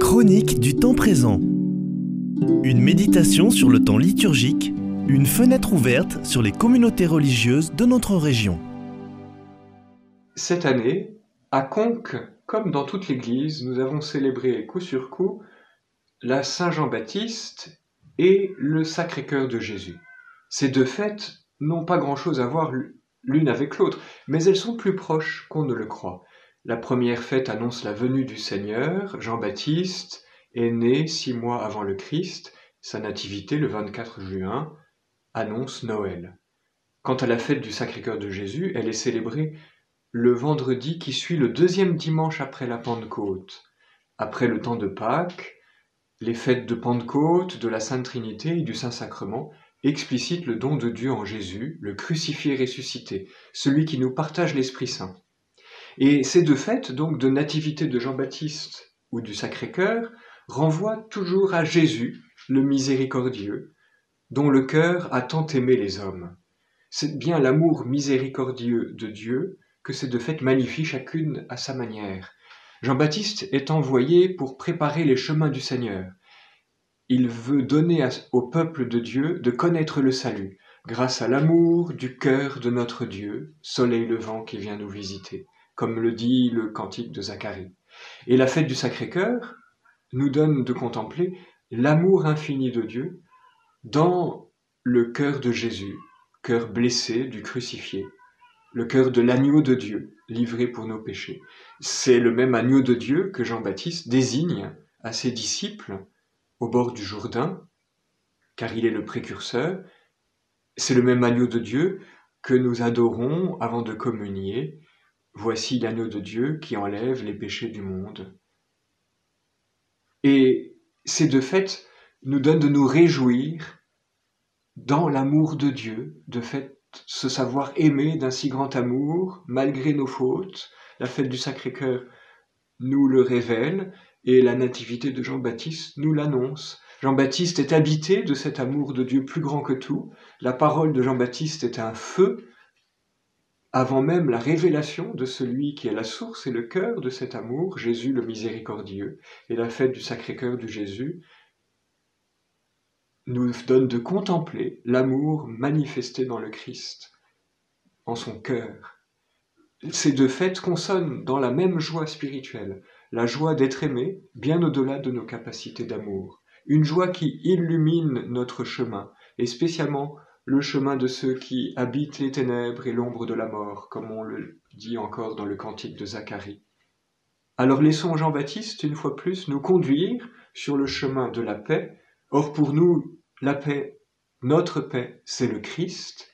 Chronique du temps présent. Une méditation sur le temps liturgique, une fenêtre ouverte sur les communautés religieuses de notre région. Cette année, à Conques, comme dans toute l'Église, nous avons célébré coup sur coup la Saint Jean-Baptiste et le Sacré-Cœur de Jésus. Ces deux fêtes n'ont pas grand-chose à voir l'une avec l'autre, mais elles sont plus proches qu'on ne le croit. La première fête annonce la venue du Seigneur, Jean-Baptiste est né six mois avant le Christ, sa nativité le 24 juin annonce Noël. Quant à la fête du Sacré-Cœur de Jésus, elle est célébrée le vendredi qui suit le deuxième dimanche après la Pentecôte. Après le temps de Pâques, les fêtes de Pentecôte, de la Sainte Trinité et du Saint-Sacrement explicite le don de Dieu en Jésus, le crucifié ressuscité, celui qui nous partage l'Esprit Saint. Et ces deux fêtes, donc de nativité de Jean-Baptiste ou du Sacré-Cœur, renvoient toujours à Jésus, le miséricordieux, dont le cœur a tant aimé les hommes. C'est bien l'amour miséricordieux de Dieu que ces deux fêtes magnifient chacune à sa manière. Jean-Baptiste est envoyé pour préparer les chemins du Seigneur il veut donner au peuple de Dieu de connaître le salut, grâce à l'amour du cœur de notre Dieu, soleil levant qui vient nous visiter, comme le dit le cantique de Zacharie. Et la fête du Sacré-Cœur nous donne de contempler l'amour infini de Dieu dans le cœur de Jésus, cœur blessé du crucifié, le cœur de l'agneau de Dieu, livré pour nos péchés. C'est le même agneau de Dieu que Jean-Baptiste désigne à ses disciples au bord du Jourdain, car il est le précurseur. C'est le même agneau de Dieu que nous adorons avant de communier. Voici l'agneau de Dieu qui enlève les péchés du monde. Et ces deux fêtes nous donnent de nous réjouir dans l'amour de Dieu, de fait se savoir aimer d'un si grand amour, malgré nos fautes. La fête du Sacré-Cœur nous le révèle, et la nativité de Jean-Baptiste nous l'annonce. Jean-Baptiste est habité de cet amour de Dieu plus grand que tout. La parole de Jean-Baptiste est un feu avant même la révélation de celui qui est la source et le cœur de cet amour, Jésus le miséricordieux. Et la fête du Sacré-Cœur de Jésus nous donne de contempler l'amour manifesté dans le Christ, en son cœur. Ces deux fêtes consonnent dans la même joie spirituelle la joie d'être aimé bien au-delà de nos capacités d'amour, une joie qui illumine notre chemin, et spécialement le chemin de ceux qui habitent les ténèbres et l'ombre de la mort, comme on le dit encore dans le cantique de Zacharie. Alors laissons Jean-Baptiste, une fois plus, nous conduire sur le chemin de la paix. Or pour nous, la paix, notre paix, c'est le Christ,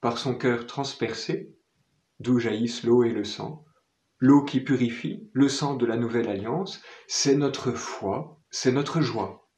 par son cœur transpercé, d'où jaillissent l'eau et le sang, L'eau qui purifie, le sang de la nouvelle alliance, c'est notre foi, c'est notre joie.